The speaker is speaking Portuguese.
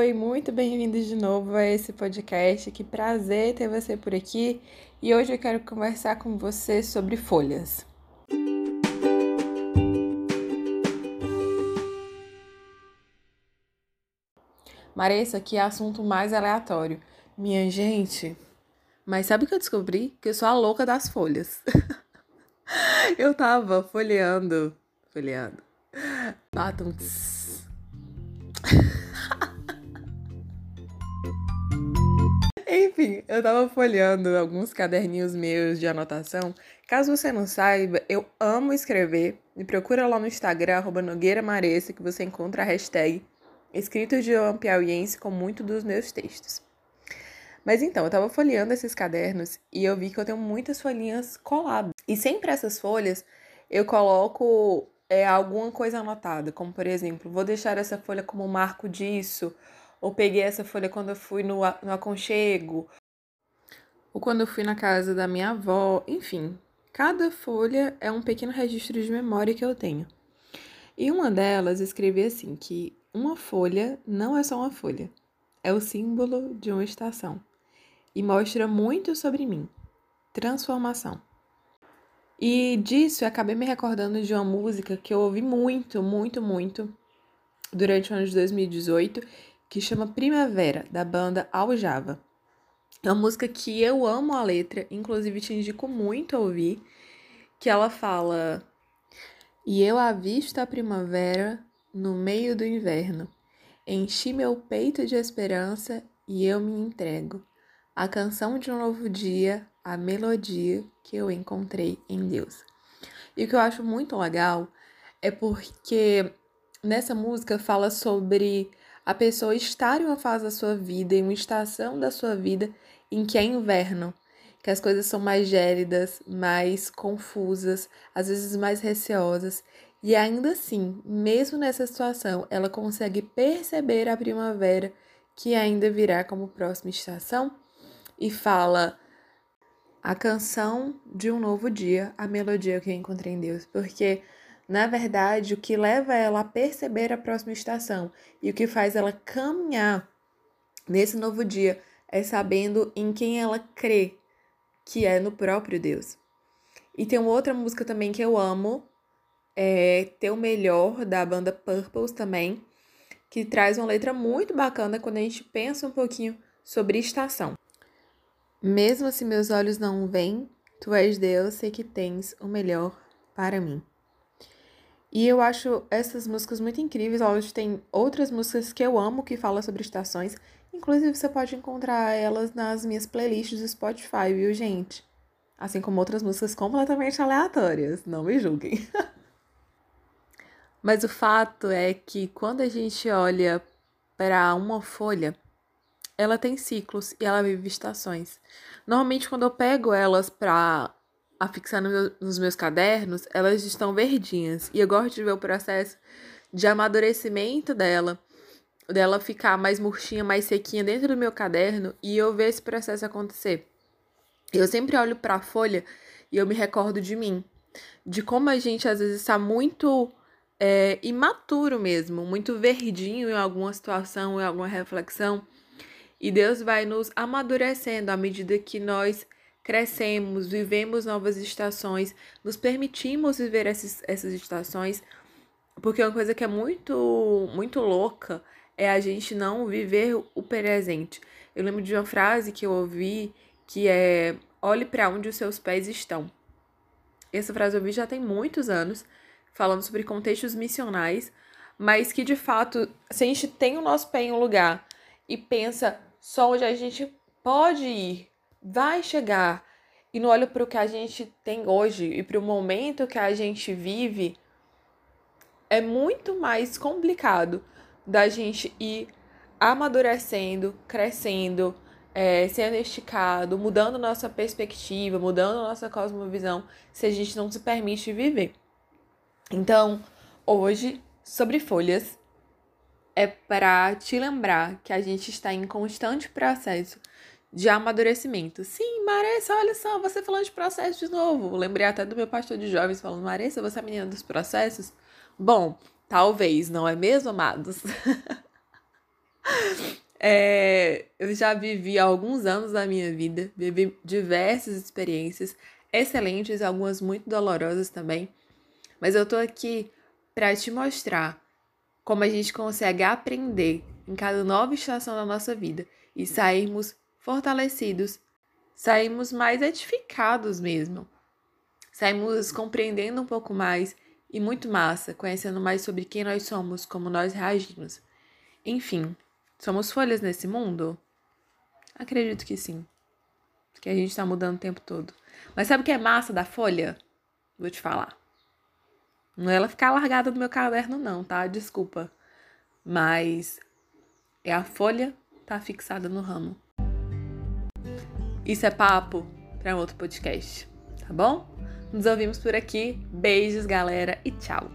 Oi, muito bem-vindos de novo a esse podcast. Que prazer ter você por aqui. E hoje eu quero conversar com você sobre folhas. Maria, isso aqui é assunto mais aleatório. Minha gente, mas sabe o que eu descobri? Que eu sou a louca das folhas. eu tava folheando, folheando. Batum. Enfim, eu tava folheando alguns caderninhos meus de anotação. Caso você não saiba, eu amo escrever. Me procura lá no Instagram, arroba Nogueira Maressa, que você encontra a hashtag escrito de um piauiense com muito dos meus textos. Mas então, eu tava folheando esses cadernos e eu vi que eu tenho muitas folhinhas coladas. E sempre essas folhas eu coloco é, alguma coisa anotada, como por exemplo, vou deixar essa folha como marco disso, ou peguei essa folha quando eu fui no, no aconchego, ou quando eu fui na casa da minha avó, enfim. Cada folha é um pequeno registro de memória que eu tenho. E uma delas escrevi assim que uma folha não é só uma folha, é o símbolo de uma estação e mostra muito sobre mim. Transformação. E disso eu acabei me recordando de uma música que eu ouvi muito, muito, muito durante o ano de 2018, que chama Primavera, da banda Aljava. É uma música que eu amo a letra, inclusive te indico muito a ouvir, que ela fala: E eu avisto a primavera no meio do inverno. Enchi meu peito de esperança e eu me entrego. A canção de um novo dia, a melodia que eu encontrei em Deus. E o que eu acho muito legal é porque nessa música fala sobre a pessoa estar em uma fase da sua vida, em uma estação da sua vida em que é inverno, que as coisas são mais gélidas, mais confusas, às vezes mais receosas, e ainda assim, mesmo nessa situação, ela consegue perceber a primavera que ainda virá como próxima estação e fala a canção de um novo dia, a melodia que eu encontrei em Deus, porque na verdade o que leva ela a perceber a próxima estação e o que faz ela caminhar nesse novo dia é sabendo em quem ela crê, que é no próprio Deus. E tem uma outra música também que eu amo, é, Ter o Melhor, da banda Purples também, que traz uma letra muito bacana quando a gente pensa um pouquinho sobre estação. Mesmo se meus olhos não veem, tu és Deus, sei que tens o melhor para mim. E eu acho essas músicas muito incríveis. Lógico, tem outras músicas que eu amo que falam sobre estações. Inclusive, você pode encontrar elas nas minhas playlists do Spotify, viu, gente? Assim como outras músicas completamente aleatórias. Não me julguem. Mas o fato é que quando a gente olha para uma folha, ela tem ciclos e ela vive estações. Normalmente, quando eu pego elas para afixar no meu, nos meus cadernos, elas estão verdinhas. E eu gosto de ver o processo de amadurecimento dela, dela ficar mais murchinha, mais sequinha dentro do meu caderno e eu ver esse processo acontecer. Eu sempre olho para a folha e eu me recordo de mim, de como a gente às vezes está muito é, imaturo mesmo, muito verdinho em alguma situação, em alguma reflexão. E Deus vai nos amadurecendo à medida que nós crescemos, vivemos novas estações, nos permitimos viver essas, essas estações, porque uma coisa que é muito, muito louca é a gente não viver o presente. Eu lembro de uma frase que eu ouvi que é: olhe para onde os seus pés estão. Essa frase eu ouvi já tem muitos anos falando sobre contextos missionais, mas que de fato, se a gente tem o nosso pé em um lugar e pensa só onde a gente pode ir, vai chegar, e não olha para o que a gente tem hoje e para o momento que a gente vive, é muito mais complicado da gente ir amadurecendo, crescendo, é, sendo esticado, mudando nossa perspectiva, mudando nossa cosmovisão, se a gente não se permite viver. Então, hoje, sobre folhas, é para te lembrar que a gente está em constante processo de amadurecimento. Sim, Maressa, olha só, você falando de processo de novo. Lembrei até do meu pastor de jovens falando, Maressa, você é a menina dos processos? Bom, talvez, não é mesmo, amados? É, eu já vivi alguns anos da minha vida, vivi diversas experiências excelentes, algumas muito dolorosas também. Mas eu tô aqui para te mostrar como a gente consegue aprender em cada nova estação da nossa vida e sairmos fortalecidos, sairmos mais edificados mesmo. Saímos compreendendo um pouco mais e muito massa, conhecendo mais sobre quem nós somos, como nós reagimos. Enfim, Somos folhas nesse mundo? Acredito que sim. Que a gente tá mudando o tempo todo. Mas sabe o que é massa da folha? Vou te falar. Não é ela ficar largada no meu caderno, não, tá? Desculpa. Mas é a folha tá fixada no ramo. Isso é papo para outro podcast, tá bom? Nos ouvimos por aqui. Beijos, galera, e tchau.